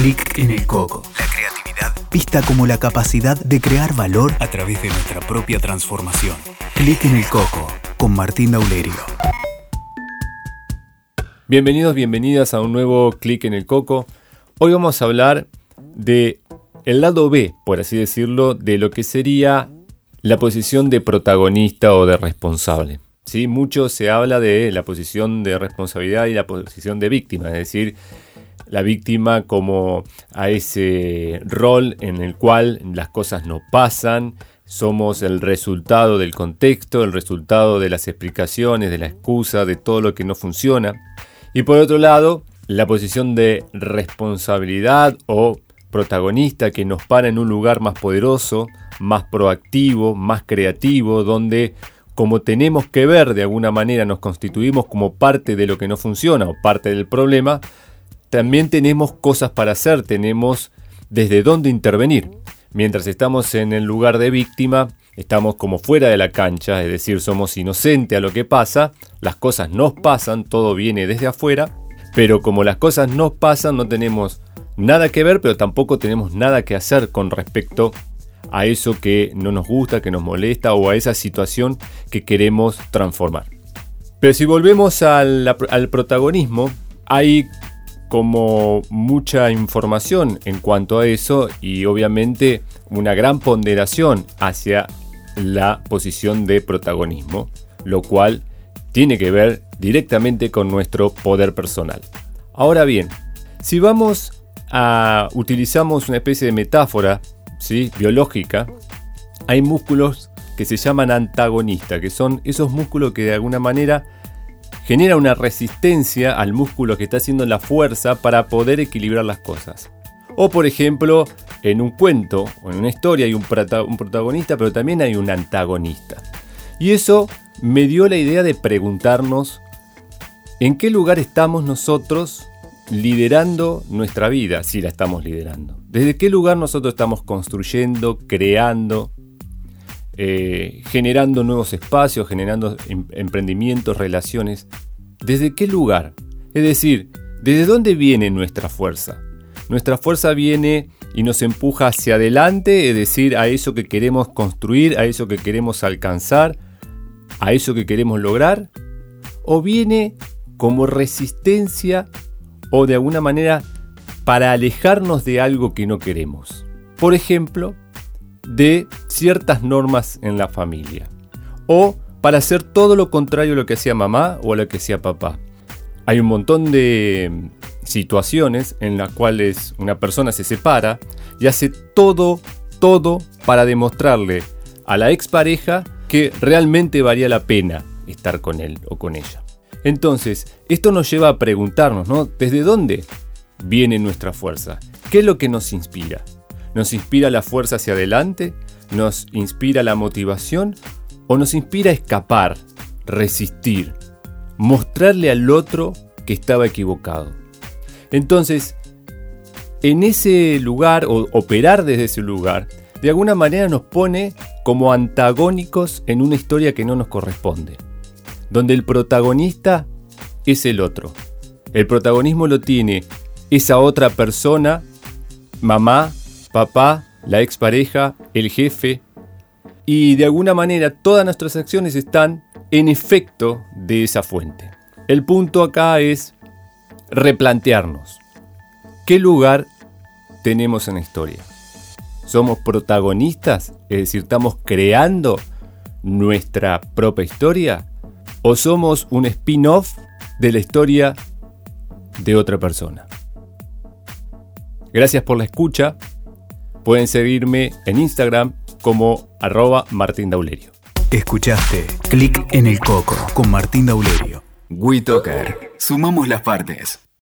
Clic en el coco. La creatividad vista como la capacidad de crear valor a través de nuestra propia transformación. Clic en el coco con Martín Daulerio. Bienvenidos, bienvenidas a un nuevo Clic en el coco. Hoy vamos a hablar de el lado B, por así decirlo, de lo que sería la posición de protagonista o de responsable. ¿Sí? Mucho se habla de la posición de responsabilidad y la posición de víctima, es decir, la víctima como a ese rol en el cual las cosas no pasan, somos el resultado del contexto, el resultado de las explicaciones, de la excusa, de todo lo que no funciona. Y por otro lado, la posición de responsabilidad o protagonista que nos para en un lugar más poderoso, más proactivo, más creativo, donde como tenemos que ver de alguna manera nos constituimos como parte de lo que no funciona o parte del problema, también tenemos cosas para hacer, tenemos desde dónde intervenir. Mientras estamos en el lugar de víctima, estamos como fuera de la cancha, es decir, somos inocentes a lo que pasa, las cosas nos pasan, todo viene desde afuera, pero como las cosas nos pasan no tenemos nada que ver, pero tampoco tenemos nada que hacer con respecto a eso que no nos gusta, que nos molesta o a esa situación que queremos transformar. Pero si volvemos al, al protagonismo, hay como mucha información en cuanto a eso y obviamente una gran ponderación hacia la posición de protagonismo, lo cual tiene que ver directamente con nuestro poder personal. Ahora bien, si vamos a utilizamos una especie de metáfora ¿sí? biológica, hay músculos que se llaman antagonistas, que son esos músculos que de alguna manera genera una resistencia al músculo que está haciendo la fuerza para poder equilibrar las cosas. O por ejemplo, en un cuento o en una historia hay un, protagonista, pero también hay un antagonista. Y eso me dio la idea de preguntarnos en qué lugar estamos nosotros liderando nuestra vida, si la estamos liderando. ¿Desde qué lugar nosotros estamos construyendo, creando, eh, generando nuevos espacios, generando em, emprendimientos, relaciones. ¿Desde qué lugar? Es decir, ¿desde dónde viene nuestra fuerza? Nuestra fuerza viene y nos empuja hacia adelante, es decir, a eso que queremos construir, a eso que queremos alcanzar, a eso que queremos lograr, o viene como resistencia o de alguna manera para alejarnos de algo que no queremos. Por ejemplo, de ciertas normas en la familia. O para hacer todo lo contrario a lo que hacía mamá o a lo que hacía papá. Hay un montón de situaciones en las cuales una persona se separa y hace todo, todo para demostrarle a la expareja que realmente valía la pena estar con él o con ella. Entonces, esto nos lleva a preguntarnos, ¿no? ¿Desde dónde viene nuestra fuerza? ¿Qué es lo que nos inspira? ¿Nos inspira la fuerza hacia adelante? ¿Nos inspira la motivación? ¿O nos inspira escapar, resistir, mostrarle al otro que estaba equivocado? Entonces, en ese lugar o operar desde ese lugar, de alguna manera nos pone como antagónicos en una historia que no nos corresponde, donde el protagonista es el otro. El protagonismo lo tiene esa otra persona, mamá, papá, la expareja, el jefe. Y de alguna manera todas nuestras acciones están en efecto de esa fuente. El punto acá es replantearnos. ¿Qué lugar tenemos en la historia? ¿Somos protagonistas? Es decir, ¿estamos creando nuestra propia historia? ¿O somos un spin-off de la historia de otra persona? Gracias por la escucha. Pueden seguirme en Instagram como arroba Martín Daulerio. Escuchaste Clic en el Coco con Martín Daulerio. WeToker. Sumamos las partes.